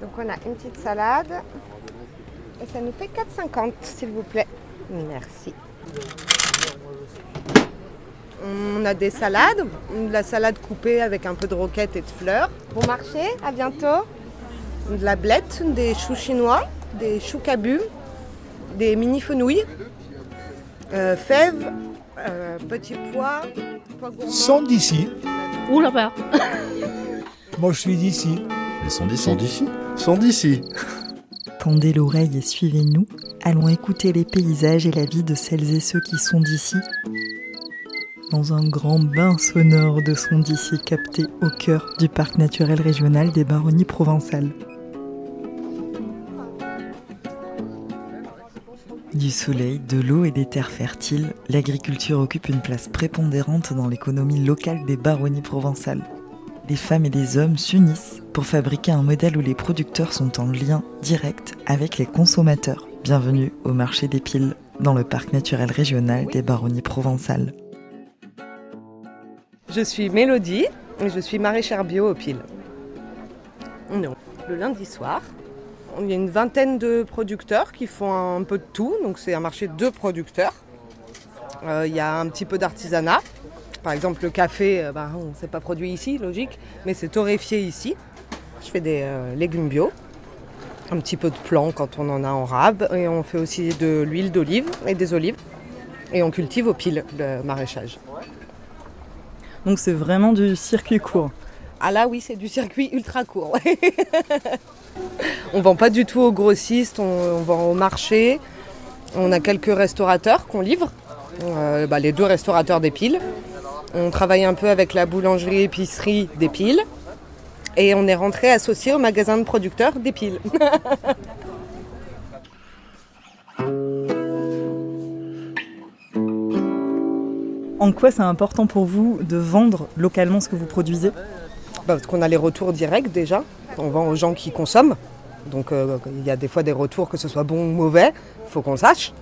Donc on a une petite salade. Et ça nous fait 4,50 s'il vous plaît. Merci. On a des salades, de la salade coupée avec un peu de roquette et de fleurs. Bon marché, à bientôt. De la blette, des choux chinois, des choux cabus, des mini fenouilles, euh, fèves, euh, petits pois, pois gourmands. Sont d'ici. Ouh là-bas Moi, je suis d'ici. Ils sont d'ici. Sont d'ici. Sont d'ici. Tendez l'oreille et suivez-nous. Allons écouter les paysages et la vie de celles et ceux qui sont d'ici. Dans un grand bain sonore de sons d'ici capté au cœur du parc naturel régional des Baronnies provençales. Du soleil, de l'eau et des terres fertiles, l'agriculture occupe une place prépondérante dans l'économie locale des baronnies provençales. Les femmes et les hommes s'unissent pour fabriquer un modèle où les producteurs sont en lien direct avec les consommateurs. Bienvenue au marché des piles, dans le parc naturel régional des baronnies provençales. Je suis Mélodie et je suis maraîchère bio au Pile. Non. Le lundi soir, il y a une vingtaine de producteurs qui font un peu de tout. Donc c'est un marché de producteurs. Euh, il y a un petit peu d'artisanat. Par exemple, le café, euh, bah, on ne s'est pas produit ici, logique, mais c'est torréfié ici. Je fais des euh, légumes bio, un petit peu de plants quand on en a en rab, et on fait aussi de l'huile d'olive et des olives. Et on cultive au pile le maraîchage. Donc c'est vraiment du circuit court. Ah là oui, c'est du circuit ultra court. on vend pas du tout aux grossistes, on, on vend au marché. On a quelques restaurateurs qu'on livre, Euh, bah, les deux restaurateurs des piles. On travaille un peu avec la boulangerie épicerie des piles. Et on est rentré associé au magasin de producteurs des piles. En quoi c'est important pour vous de vendre localement ce que vous produisez? Bah, parce qu'on a les retours directs déjà. On vend aux gens qui consomment. Donc euh, il y a des fois des retours, que ce soit bon ou mauvais, il faut qu'on le sache.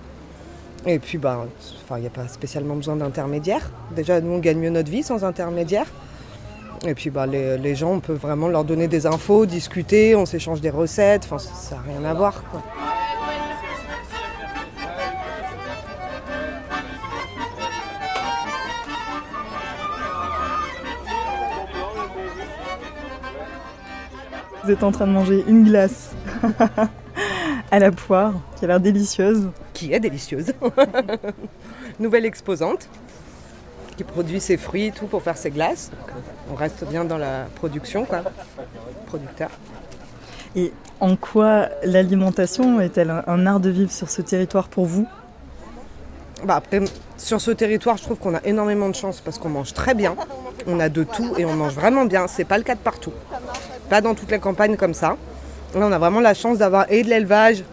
Et puis bah, enfin, il n'y a pas spécialement besoin d'intermédiaires. Déjà nous on gagne mieux notre vie sans intermédiaire. Et puis bah, les, les gens, on peut vraiment leur donner des infos, discuter, on s'échange des recettes, enfin ça n'a rien à voir. quoi. Vous êtes en train de manger une glace à la poire, qui a l'air délicieuse. Qui est délicieuse. Nouvelle exposante qui produit ses fruits et tout pour faire ses glaces. Donc, euh, on reste bien dans la production, quoi. Producteur. Et en quoi l'alimentation est-elle un- un art de vivre sur ce territoire pour vous? Bah après, sur ce territoire, je trouve qu'on a énormément de chance parce qu'on mange très bien. On a de tout et on mange vraiment bien. C'est pas le cas de partout. Pas dans toutes les campagnes comme ça. Là, on a vraiment la chance d'avoir et de l'élevage,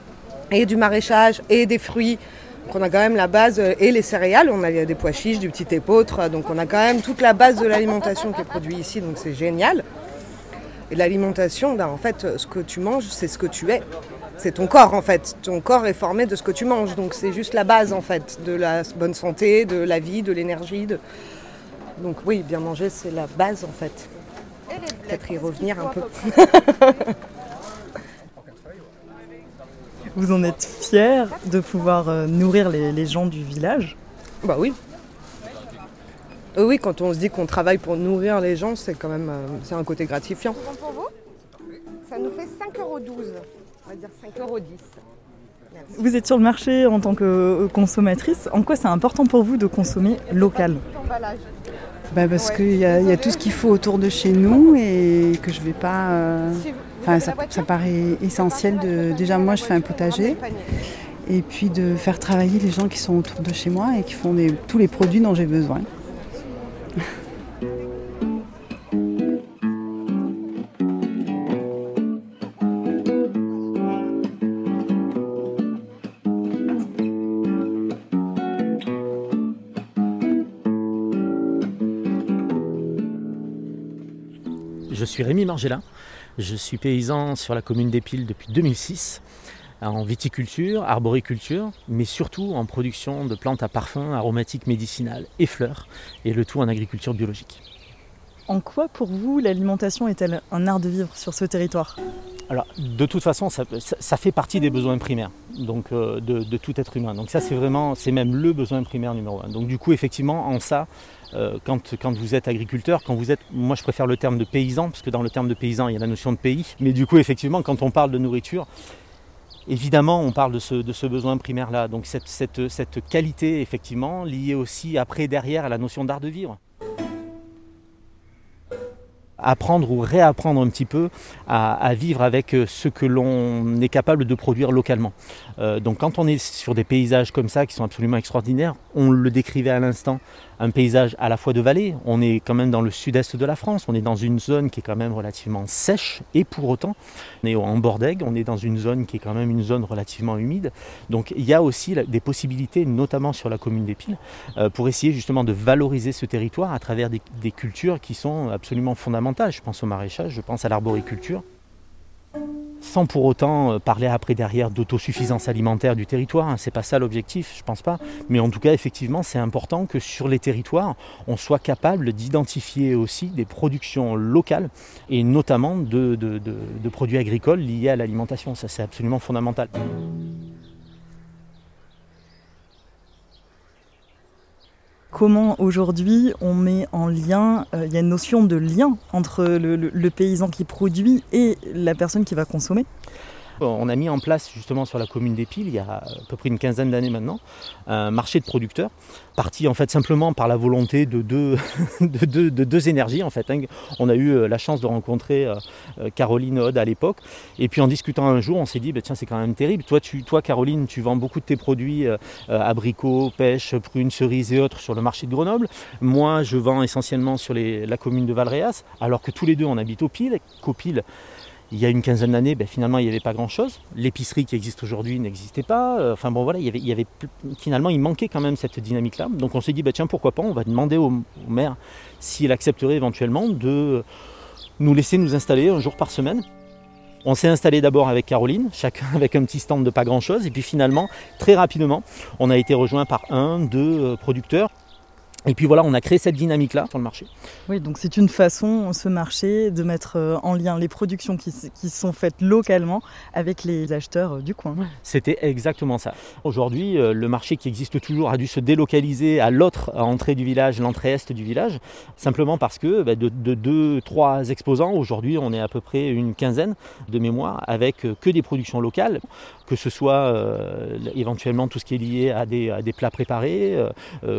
et du maraîchage, et des fruits. Donc on a quand même la base euh, et les céréales. On a des pois chiches, du petit épeautre. Donc on a quand même toute la base de l'alimentation qui est produite ici. Donc c'est génial. Et l'alimentation, ben, en fait, ce que tu manges, c'est ce que tu es. C'est ton corps en fait. Ton corps est formé de ce que tu manges. Donc c'est juste la base en fait de la bonne santé, de la vie, de l'énergie. De... Donc oui, bien manger, c'est la base en fait. Peut-être y revenir un peu. Vous en êtes fier de pouvoir euh, nourrir les, les gens du village Bah oui. Euh, oui, quand on se dit qu'on travaille pour nourrir les gens, c'est quand même euh, c'est un côté gratifiant. pour vous Ça nous fait 5,12 euros. On va dire 5,10 euros. Vous êtes sur le marché en tant que consommatrice. En quoi c'est important pour vous de consommer local? Bah parce qu'il y, a- il y a tout ce qu'il faut autour de chez nous et que je vais pas. euh, Enfin, ça, ça paraît essentiel de. Déjà, moi, je fais un potager et puis de faire travailler les gens qui sont autour de chez moi et qui font tous les produits dont j'ai besoin. Je suis Rémi Margellin, je suis paysan sur la commune d'Épile depuis 2006, en viticulture, arboriculture, mais surtout en production de plantes à parfum, aromatiques médicinales et fleurs, et le tout en agriculture biologique. En quoi pour vous l'alimentation est-elle un art de vivre sur ce territoire? Alors, de toute façon, ça, fait partie des besoins primaires donc, euh, de, tout être humain. Donc ça, c'est vraiment, c'est même le besoin primaire numéro un. Donc du coup, effectivement, en ça, euh, quand, vous êtes agriculteur, quand vous êtes, moi je préfère le terme de paysan, parce que dans le terme de paysan, il y a la notion de pays. Mais du coup, effectivement, quand on parle de nourriture, évidemment, on parle de ce, besoin primaire-là. Donc cette, cette, cette qualité, effectivement, liée aussi après, derrière, à la notion d'art de vivre apprendre ou réapprendre un petit peu à, vivre avec euh, ce que l'on est capable de produire localement. Euh, donc quand on est sur des paysages comme ça qui sont absolument extraordinaires, on le décrivait à l'instant, un paysage à la fois de vallée, on est quand même dans le sud-est de la France, on est dans une zone qui est quand même relativement sèche. Et pour autant on est en Bordègue, on est dans une zone qui est quand même une zone relativement humide. Donc il y a aussi des possibilités, notamment sur la commune des Piles, euh, pour essayer justement de valoriser ce territoire à travers des, des cultures qui sont absolument fondamentales. Je pense au maraîchage, je pense à l'arboriculture sans pour autant euh, parler après derrière d'autosuffisance alimentaire du territoire. Hein. C'est pas ça l'objectif, je pense pas. Mais en tout cas, effectivement, c'est important que sur les territoires, on soit capable d'identifier aussi des productions locales et notamment de, de produits agricoles liés à l'alimentation. Ça, c'est absolument fondamental. Comment aujourd'hui on met en lien, euh, il y a une notion de lien entre le, paysan qui produit et la personne qui va consommer on a mis en place justement sur la commune des Piles, il y a à peu près une quinzaine d'années maintenant, un marché de producteurs, parti en fait simplement par la volonté de deux, de deux, énergies en fait. Hein. On a eu euh, la chance de rencontrer euh, euh, Caroline Odd à l'époque, et puis en discutant un jour, on s'est dit, bah, tiens c'est quand même terrible, toi, Caroline, tu vends beaucoup de tes produits abricots, pêches, prunes, cerises et autres sur le marché de Grenoble. Moi, je vends essentiellement sur la commune de Valréas, alors que tous les deux on habite au Piles. Qu'au il y a une quinzaine d'années, ben, finalement, il n'y avait pas grand-chose. L'épicerie qui existe aujourd'hui n'existait pas. Euh, enfin bon, voilà, il y, finalement, il manquait quand même cette dynamique-là. Donc on s'est dit, ben, tiens, pourquoi pas, on va demander au, maire s'il accepterait éventuellement de nous laisser nous installer un jour par semaine. On s'est installé d'abord avec Caroline, chacun avec un petit stand de pas grand-chose. Et puis finalement, très rapidement, on a été rejoint par un, deux euh, producteurs et puis voilà, on a créé cette dynamique-là sur le marché. Oui, donc c'est une façon, ce marché, de mettre euh, en lien les productions qui, sont faites localement avec les acheteurs euh, du coin. C'était exactement ça. Aujourd'hui, euh, le marché qui existe toujours a dû se délocaliser à l'autre entrée du village, l'entrée est du village, simplement parce que bah, de, deux, trois exposants, aujourd'hui on est à peu près une quinzaine de mémoire, avec que des productions locales, que ce soit éventuellement tout ce qui est lié à des, à des plats préparés,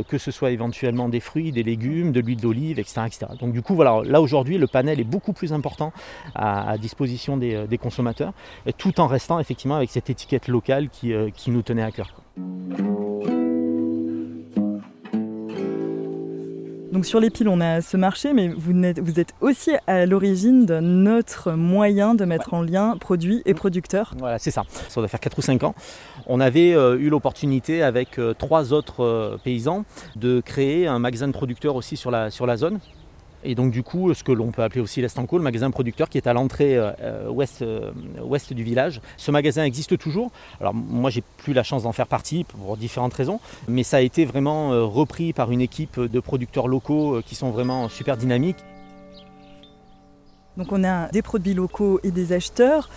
que ce soit éventuellement des fruits, des légumes, de l'huile d'olive, etc., Donc du coup, voilà, là aujourd'hui, le panel est beaucoup plus important à, disposition des, consommateurs, tout en restant effectivement avec cette étiquette locale qui, euh, qui nous tenait à cœur. Donc sur les piles, on a ce marché, mais vous êtes, vous êtes aussi à l'origine de notre moyen de mettre en lien produits et producteurs. Voilà, c'est ça. Ça doit faire 4 ou 5 ans. On avait euh, eu l'opportunité avec euh, trois autres euh, paysans de créer un magasin de producteurs aussi sur la, sur la zone. Et donc du coup, ce que l'on peut appeler aussi l'Estanco, le magasin producteur qui est à l'entrée euh, euh, ouest, euh, ouest du village. Ce magasin existe toujours. Alors moi, j'ai plus la chance d'en faire partie pour différentes raisons, mais ça a été vraiment repris par une équipe de producteurs locaux qui sont vraiment super dynamiques. Donc on a des produits locaux et des acheteurs.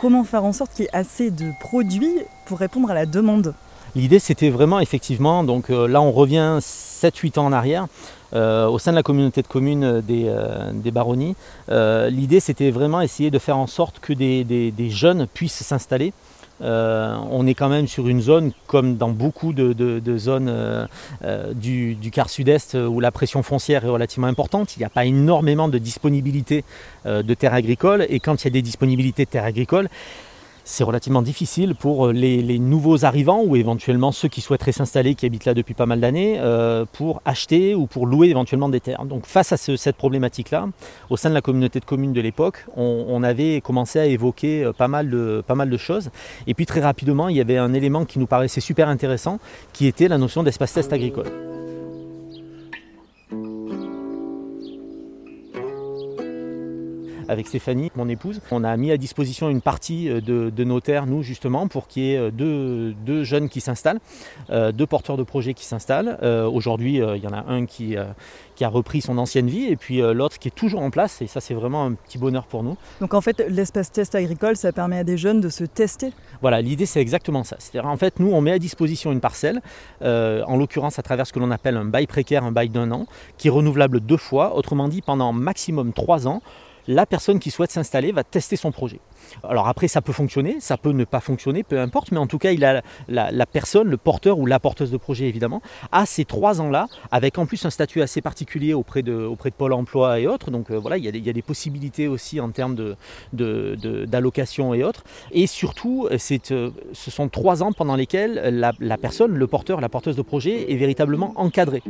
Comment faire en sorte qu'il y ait assez de produits pour répondre à la demande? L'idée c'était vraiment effectivement, donc là on revient 7-8 ans en arrière, euh, au sein de la communauté de communes des, euh, baronnies. Euh, l'idée c'était vraiment essayer de faire en sorte que des, jeunes puissent s'installer. on est quand même sur une zone, comme dans beaucoup de, zones du, du, quart sud-est, où la pression foncière est relativement importante. Il n'y a pas énormément de disponibilité de terres agricoles. Et quand il y a des disponibilités de terres agricoles, c'est relativement difficile pour euh, les, nouveaux arrivants ou éventuellement ceux qui souhaiteraient s'installer, qui habitent là depuis pas mal d'années, euh, pour acheter ou pour louer éventuellement des terres. Donc face à cette problématique-là, au sein de la communauté de communes de l'époque, on, avait commencé à évoquer euh, pas mal, de, pas mal de choses. Et puis très rapidement, il y avait un élément qui nous paraissait super intéressant, qui était la notion d'espace test agricole. Avec Stéphanie, mon épouse. On a mis à disposition une partie de, de nos terres, nous justement, pour qu'il y ait deux, deux jeunes qui s'installent, deux porteurs de projets qui s'installent. Aujourd'hui, il y en a un qui, qui a repris son ancienne vie et puis l'autre qui est toujours en place. Et ça, c'est vraiment un petit bonheur pour nous. Donc en fait, l'espace test agricole, ça permet à des jeunes de se tester Voilà, l'idée c'est exactement ça. C'est-à-dire en fait, nous, on met à disposition une parcelle, euh, en l'occurrence à travers ce que l'on appelle un bail précaire, un bail d'un an, qui est renouvelable deux fois, autrement dit pendant maximum trois ans la personne qui souhaite s'installer va tester son projet. Alors après, ça peut fonctionner, ça peut ne pas fonctionner, peu importe, mais en tout cas, il a la, personne, le porteur ou la porteuse de projet évidemment, a ces trois ans-là, avec en plus un statut assez particulier auprès de, auprès Pôle Emploi et autres. Donc euh, voilà, il y, a des, possibilités aussi en termes d'allocation et autres. Et surtout, euh, ce sont trois ans pendant lesquels la personne, le porteur, la porteuse de projet est véritablement encadrée.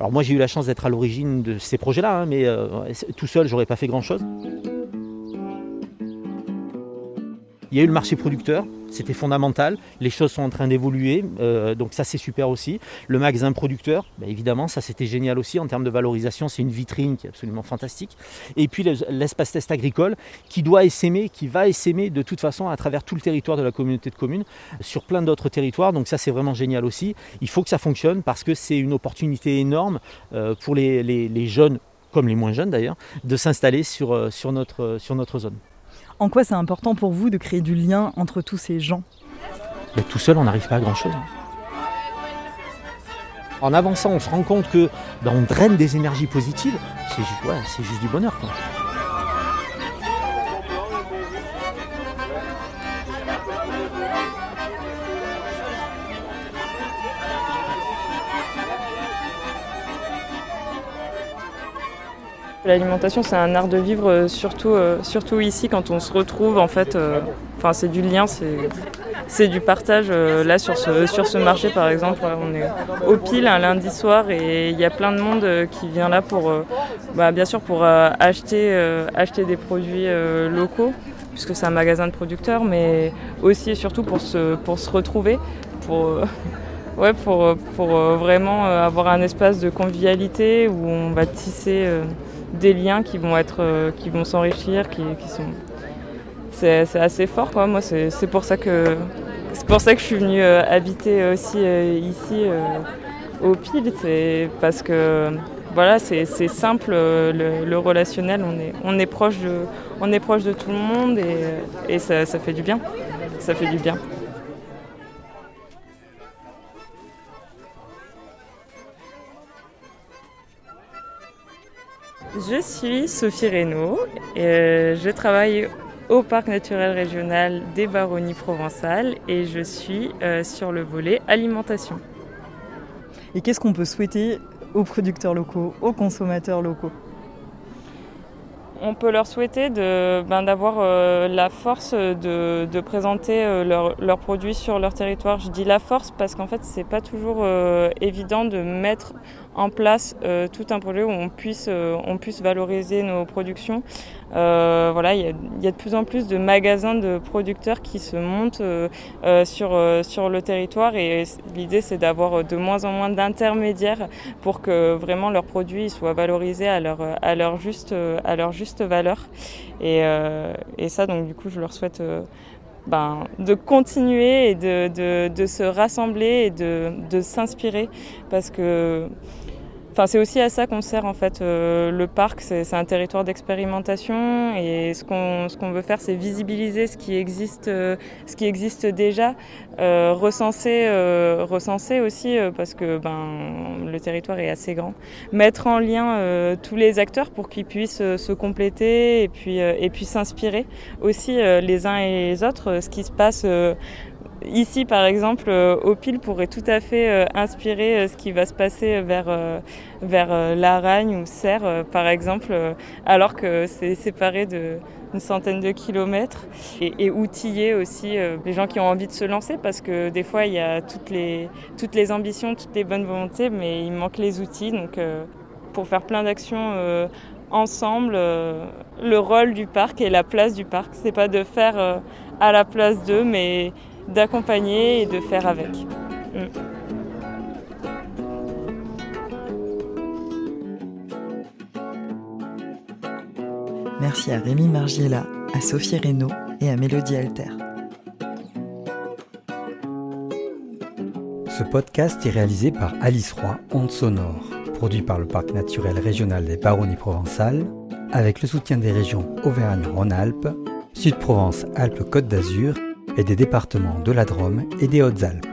Alors moi j'ai eu la chance d'être à l'origine de ces projets-là, hein, mais euh, tout seul j'aurais pas fait grand-chose. Il y a eu le marché producteur, c'était fondamental. Les choses sont en train d'évoluer, euh, donc ça c'est super aussi. Le magasin producteur, bah, évidemment, ça c'était génial aussi en termes de valorisation. C'est une vitrine qui est absolument fantastique. Et puis l'espace test agricole qui doit essaimer, qui va essaimer de toute façon à travers tout le territoire de la communauté de communes, sur plein d'autres territoires. Donc ça c'est vraiment génial aussi. Il faut que ça fonctionne parce que c'est une opportunité énorme euh, pour les, jeunes comme les moins jeunes d'ailleurs, de s'installer sur, euh, notre zone. En quoi c'est important pour vous de créer du lien entre tous ces gens? Mais Tout seul, on n'arrive pas à grand-chose. En avançant, on se rend compte que ben, draine des énergies positives. C'est juste du bonheur. L'alimentation, c'est un art de vivre, euh, surtout, euh, surtout ici quand on se retrouve. En fait, euh, enfin, c'est du lien, c'est du partage. là, sur ce, sur ce marché, par exemple, on est au pile un lundi soir et il y a plein de monde qui vient là pour, bah, bien sûr, pour acheter, acheter des produits locaux, puisque c'est un magasin de producteurs, mais aussi et surtout pour se, pour se retrouver, pour. Ouais, pour, pour vraiment avoir un espace de convivialité où on va tisser des liens qui vont être, euh, qui vont s'enrichir, qui, sont. C'est assez fort, quoi. Moi, c'est pour ça que c'est pour ça que je suis venue euh, habiter aussi euh, ici au Pile. C'est parce que voilà, c'est simple, le, relationnel. On est, on est proche de, on est proche de tout le monde et, et ça, ça fait du bien. Ça fait du bien. Je suis Sophie Reynaud et euh, je travaille au Parc naturel régional des Baronnies provençales et je suis euh, sur le volet alimentation. Et qu'est-ce qu'on peut souhaiter aux producteurs locaux, aux consommateurs locaux? On peut leur souhaiter ben, d'avoir euh, la force de, présenter leurs produits sur leur territoire. Je dis la force parce qu'en fait, c'est pas toujours évident de mettre en place euh, tout un projet où on puisse, euh, on puisse valoriser nos productions. Euh, voilà, il y, a de plus en plus de magasins de producteurs qui se montent sur, sur le territoire et l'idée c'est d'avoir de moins en moins d'intermédiaires pour que vraiment leurs produits soient valorisés à leur, à leur, juste, à leur juste valeur. Et, et ça, donc du coup, je leur souhaite ben, de continuer et de, de, se rassembler et de, de s'inspirer. Parce que Enfin, c'est aussi à ça qu'on sert en fait euh, le parc, c'est un territoire d'expérimentation et ce qu'on qu'on veut faire c'est visibiliser ce qui existe euh, ce qui existe déjà, euh, recenser recenser aussi parce que ben le territoire est assez grand, mettre en lien tous les acteurs pour qu'ils puissent se compléter et puis et puis s'inspirer aussi les uns et les autres ce qui se passe Ici, par exemple, euh, Opil pourrait tout à fait euh, inspirer euh, ce qui va se passer vers, vers Laragne ou Serre, par exemple, alors que c'est séparé d'une centaine de kilomètres. Et, outiller aussi les gens qui ont envie de se lancer parce que des fois il y a toutes les, toutes les ambitions, toutes les bonnes volontés mais il manque les outils. Donc pour faire plein d'actions ensemble le rôle du parc et la place du parc. C'est pas de faire à la place d'eux mais d'accompagner et de faire avec. Mm. Merci à Rémi Margiela, à Sophie Reynaud et à Mélodie Alter. Ce podcast est réalisé par Alice Roy, Onde Sonore, produit par le Parc naturel régional des Baronnies provençales, avec le soutien des régions Auvergne-Rhône-Alpes, Sud-Provence-Alpes-Côte d'Azur et des départements de la Drôme et des Hautes-Alpes.